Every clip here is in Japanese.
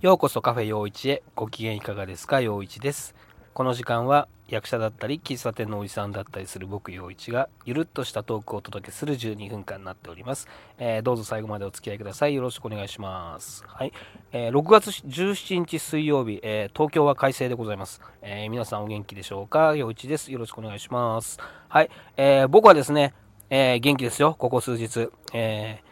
ようこそカフェ陽一へ。ご機嫌いかがですか？陽一です。この時間は役者だったり喫茶店のおじさんだったりする僕陽一がゆるっとしたトークをお届けする12分間になっております、えー、どうぞ最後までお付き合いください。よろしくお願いします。はい、えー、6月17日水曜日、えー、東京は快晴でございます、え皆さんお元気でしょうか？陽一です。よろしくお願いします。はい、え僕はですね、え元気ですよ。ここ数日、え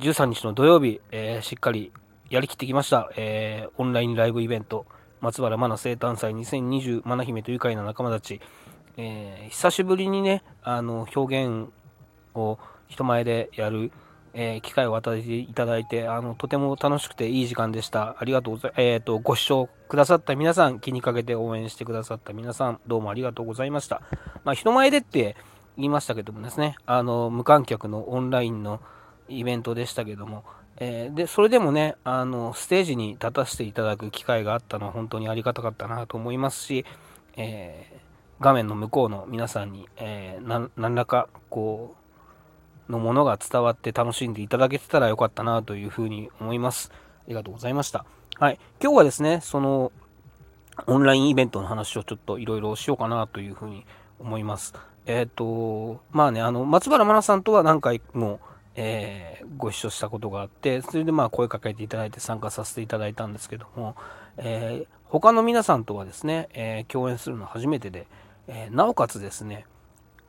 13日の土曜日、えしっかりやりきってきました、えー、オンラインライブイベント、松原真奈生誕祭2020真奈姫と愉快な仲間たち、えー、久しぶりにね、あの、表現を人前でやる、えー、機会を与えていただいて、あの、とても楽しくていい時間でした。ありがとうございます。えっ、と、ご視聴くださった皆さん、気にかけて応援してくださった皆さん、どうもありがとうございました。まあ、人前でって言いましたけどもですね、あの、無観客のオンラインのイベントでしたけども、えー、でそれでもねあのステージに立たせていただく機会があったのは本当にありがたかったなと思いますし、えー、画面の向こうの皆さんに、えー、何らかこうのものが伝わって楽しんでいただけてたらよかったなというふうに思います。ありがとうございました。はい、今日はですねそのオンラインイベントの話をちょっといろいろしようかなというふうに思います。えっ、ー、と、まあね、あの、松原真奈さんとは何回も、えー、ご一緒したことがあってそれでまあ声かけていただいて参加させていただいたんですけども、えー、他の皆さんとはですね、えー、共演するの初めてで、えなおかつですね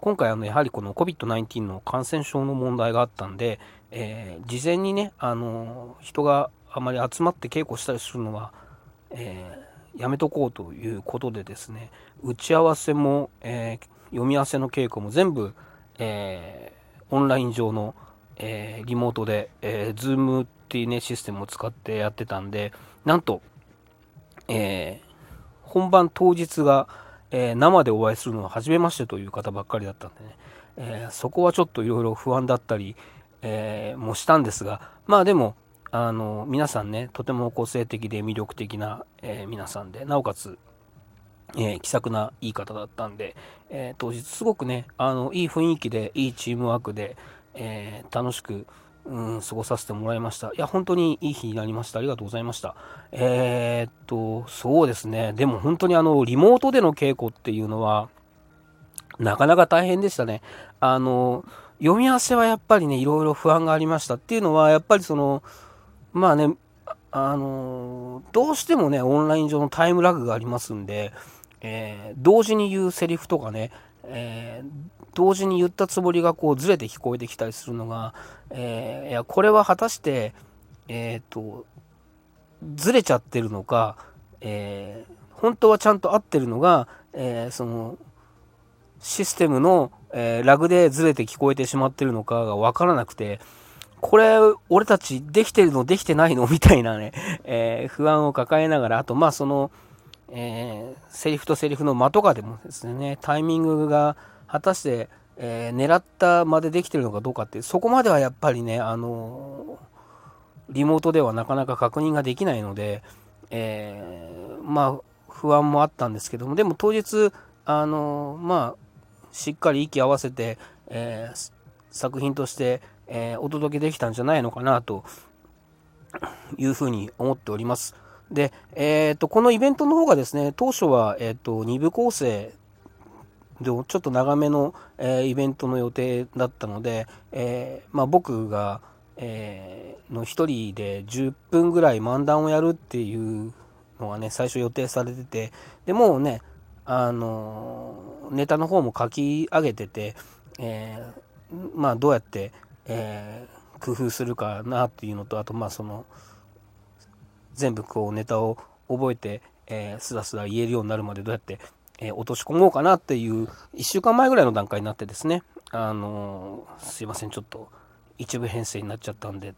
今回あのやはりこの COVID-19 の感染症の問題があったんで、え事前にねあの人があまり集まって稽古したりするのは、えやめとこうということでですね打ち合わせも、え読み合わせの稽古も全部、えオンライン上のえー、リモートで、えー、Zoom っていうね、システムを使ってやってたんで、なんと、えー、本番当日が、えー、生でお会いするのは初めましてという方ばっかりだったんでね、えー、そこはちょっといろいろ不安だったり、えー、もしたんですが、まあでも、あの皆さんね、とても個性的で魅力的な、えー、皆さんで、なおかつ、えー、気さくないい方だったんで、えー、当日すごくね、あのいい雰囲気で、いいチームワークで、えー、楽しく、うん、過ごさせてもらいました。いや、本当にいい日になりました。ありがとうございました。えー、っと、そうですね。でも本当にあの、リモートでの稽古っていうのは、なかなか大変でしたね。あの、読み合わせはやっぱりね、いろいろ不安がありましたっていうのは、やっぱりその、まあね、あの、どうしてもね、オンライン上のタイムラグがありますんで、えー、同時に言うセリフとかね、えー、同時に言ったつもりがこうずれて聞こえてきたりするのが、えー、いやこれは果たして、え、ー、とずれちゃってるのか、えー、本当はちゃんと合ってるのが、えそのシステムの、えラグでずれて聞こえてしまってるのかが分からなくてこれ俺たちできてるのできてないの？みたいなね、え不安を抱えながらあとまあそのえー、セリフとセリフの間とかでもですねタイミングが果たして、えー、狙ったまでできてるのかどうかってそこまではやっぱりねあのリモートではなかなか確認ができないので、えー、まあ不安もあったんですけどもでも当日あのまあしっかり息合わせて、え、作品として、え、お届けできたんじゃないのかなというふうに思っております。で、えーと、このイベントの方がですね当初は、えーと2部構成でちょっと長めの、えー、イベントの予定だったので、えー、まあ、僕が、えー、の1人で10分ぐらい漫談をやるっていうのがね最初予定されててでもうねあのネタの方も書き上げてて、えまあどうやって、え工夫するかなっていうのとあとまあその全部こうネタを覚えて、えー、スラスラ言えるようになるまでどうやってえー、落とし込もうかなっていう1週間前ぐらいの段階になってですね、あのー、すいませんちょっと一部編成になっちゃったんで、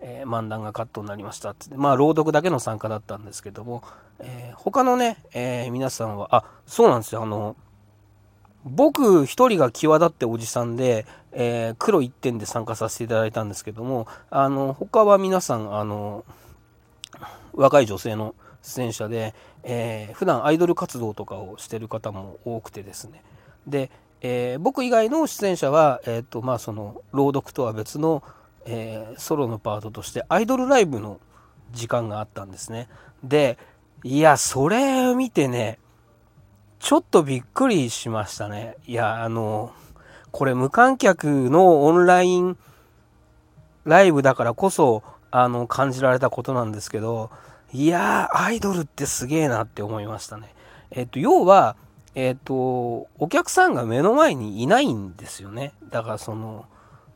えー、漫談がカットになりましたってまあ朗読だけの参加だったんですけども、えー、他のね、え皆さんはあそうなんですよ。あの僕一人が際立っておじさんで、え黒一点で参加させていただいたんですけどもあの他は皆さんあの若い女性の出演者で、えー、普段アイドル活動とかをしてる方も多くてですねで、えー、僕以外の出演者は、えーとまあ、その朗読とは別の、えー、ソロのパートとしてアイドルライブの、時間があったんですね。で、いや、それ見てね、ちょっとびっくりしましたね。いや、あの、これ無観客のオンラインライブだからこそ、あの、感じられたことなんですけど、いやー、アイドルってすげえなって思いましたね。えっと、要は、えっと、お客さんが目の前にいないんですよね。だからその、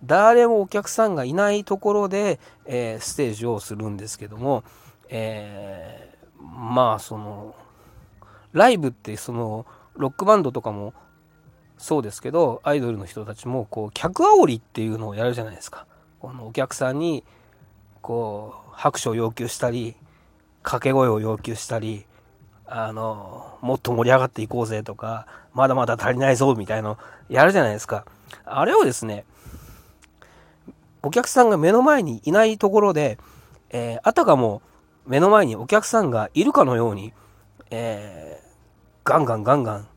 誰もお客さんがいないところで、えー、ステージをするんですけども、えー、まあそのライブってそのロックバンドとかもそうですけどアイドルの人たちもこう客煽りっていうのをやるじゃないですかこのお客さんにこう拍手を要求したり掛け声を要求したりあのもっと盛り上がっていこうぜとかまだまだ足りないぞみたいのやるじゃないですかあれをですねお客さんが目の前にいないところで、えー、あたかも目の前にお客さんがいるかのように、えー、ガンガンガンガン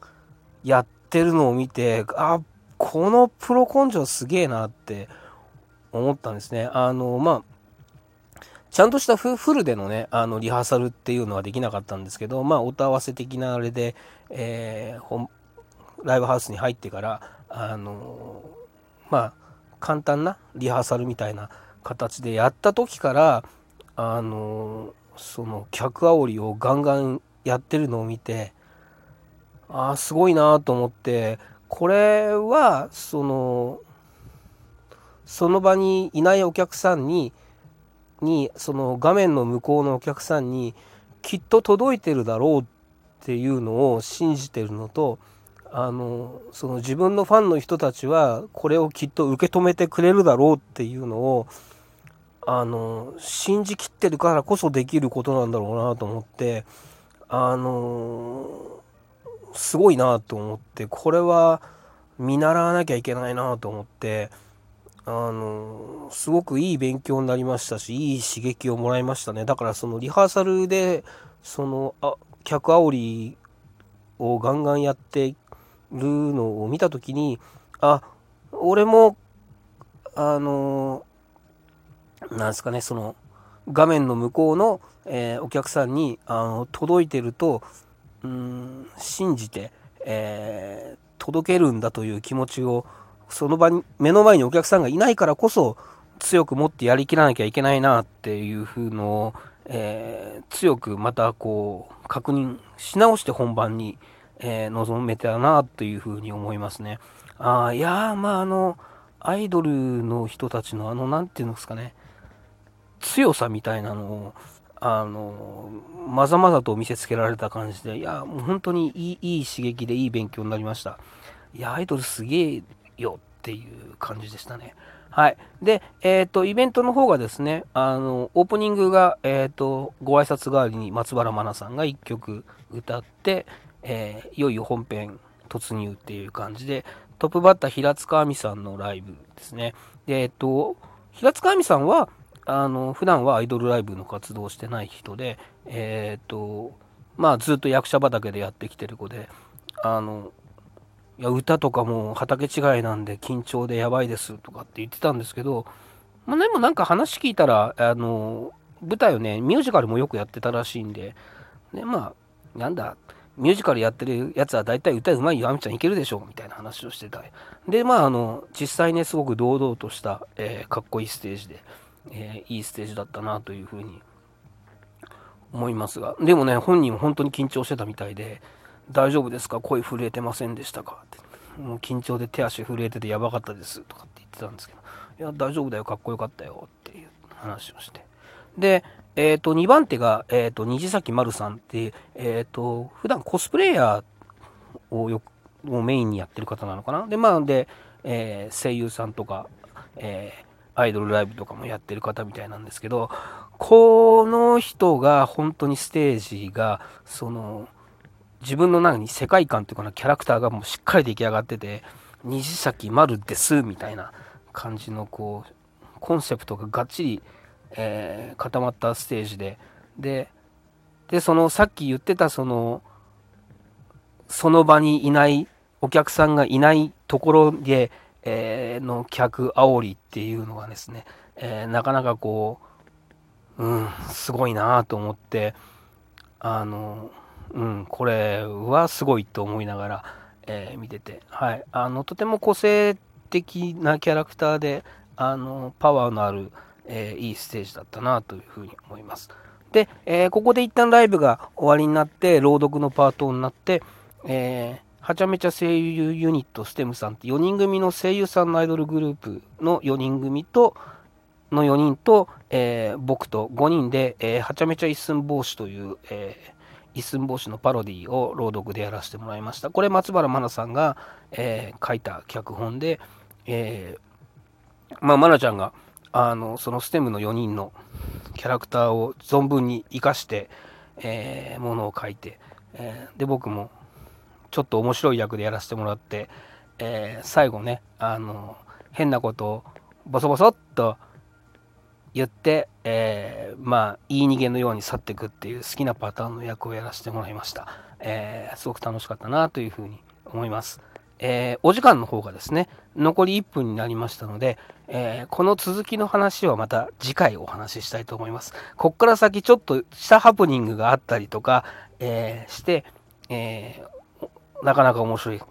やってるのを見て、あ、このプロ根性すげえなって思ったんですね。あの、まあ、ちゃんとしたフルでのね、あの、リハーサルっていうのはできなかったんですけど、まあ、音合わせ的なあれで、えー、ライブハウスに入ってから、あの、まあ、簡単なリハーサルみたいな形でやった時からあのその客煽りをガンガンやってるのを見てああすごいなと思ってこれはそのその場にいないお客さんににその画面の向こうのお客さんにきっと届いてるだろうっていうのを信じてるのとあのその自分のファンの人たちはこれをきっと受け止めてくれるだろうっていうのをあの信じきってるからこそできることなんだろうなと思ってあのすごいなと思ってこれは見習わなきゃいけないなと思ってあのすごくいい勉強になりましたしいい刺激をもらいましたね。だからそのリハーサルでそのあ客煽りをガンガンやってるのを見た時にあ俺もあのなんですかねその画面の向こうの、えー、お客さんにあの届いてるとうん信じて、えー、届けるんだという気持ちをその場に目の前にお客さんがいないからこそ強く持ってやりきらなきゃいけないなっていう風のを、えー、強くまたこう確認し直して本番に、えー、臨めたなというふうに思いますね。あいやまああの、アイドルの人たちのあの、なんていうんですかね、強さみたいなのを、あの、まざまざと見せつけられた感じで、いや、もう本当にいいいい刺激でいい勉強になりました。いや、アイドルすげえよっていう感じでしたね。はい。で、えっ、ー、と、イベントの方がですね、あの、オープニングが、えっ、ー、と、ご挨拶代わりに松原真奈さんが1曲歌って、えー、いよいよ本編突入っていう感じで、トップバッター平塚亜美さんのライブですね。で、えっと、平塚亜美さんは、あの、普段はアイドルライブの活動をしてない人で、え、っと、まあずっと役者畑でやってきてる子で、あの、いや、歌とかも畑違いなんで緊張でやばいですとかって言ってたんですけど、まあでもなんか話聞いたら、あの、舞台をね、ミュージカルもよくやってたらしいんで、で、まあ、なんだ、ミュージカルやってるやつは大体歌うまいよ、あみちゃんいけるでしょみたいな話をしてた。で、まあ、あの、実際ね、すごく堂々とした、えー、かっこいいステージで、えー、いいステージだったなというふうに思いますが、でもね、本人も本当に緊張してたみたいで、大丈夫ですか？声震えてませんでしたか？って。もう緊張で手足震えててやばかったですとかって言ってたんですけど、いや、大丈夫だよ、かっこよかったよっていう話をして。で、えっ、ー、と、2番手が、え、ー、と、虹崎丸さんって、えっ、ー、と、普段コスプレイヤーをよ、をメインにやってる方なのかな？で、まあ、で、え声優さんとか、えアイドルライブとかもやってる方みたいなんですけど、この人が本当にステージが、その、自分の中に世界観というかな、キャラクターがもうしっかり出来上がってて、虹崎丸ですみたいな感じの、こう、コンセプトががっちり、えー、固まったステージで、で、で、そのさっき言ってたその、その場にいない、お客さんがいないところで、えー、の客煽りっていうのがですね、えー、なかなかこう、うん、すごいなと思ってあのうんこれはすごいと思いながら、えー、見てて。はい。あのとても個性的なキャラクターであのパワーのある、えー、いいステージだったなというふうに思います。で、えー、ここで一旦ライブが終わりになって朗読のパートになって、えーはちゃめちゃ声優ユニットステムさんって4人組の声優さんのアイドルグループの4人組との4人と、えー、僕と5人で、えー、はちゃめちゃ一寸法師という、えー、一寸法師のパロディを朗読でやらせてもらいました。これ松原真奈さんが、えー、書いた脚本で、えー、まあ、真奈ちゃんがあのそのステムの4人のキャラクターを存分に生かして、えー、ものを書いて、えー、で僕もちょっと面白い役でやらせてもらって、えー、最後ねあの変なことをボソボソっと言って、えー、まあ言い逃げのように去っていくっていう好きなパターンの役をやらせてもらいました、えー、すごく楽しかったなというふうに思います、えー、お時間の方がですね残り1分になりましたので、えこの続きの話はまた次回お話ししたいと思います。こっから先ちょっとしたハプニングがあったりとか、えして、えなかなか面白い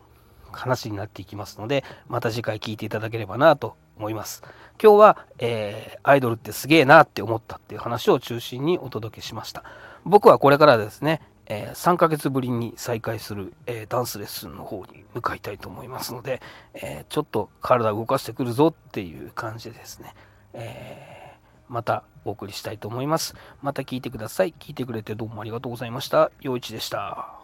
話になっていきますのでまた次回聞いていただければなと思います。今日は、えー、アイドルってすげえなって思ったっていう話を中心にお届けしました。僕はこれからですね、えー、3ヶ月ぶりに再開する、えー、ダンスレッスンの方に向かいたいと思いますので、えちょっと体を動かしてくるぞっていう感じでですね、えまたお送りしたいと思います。また聞いてください。聞いてくれてどうもありがとうございました。陽一でした。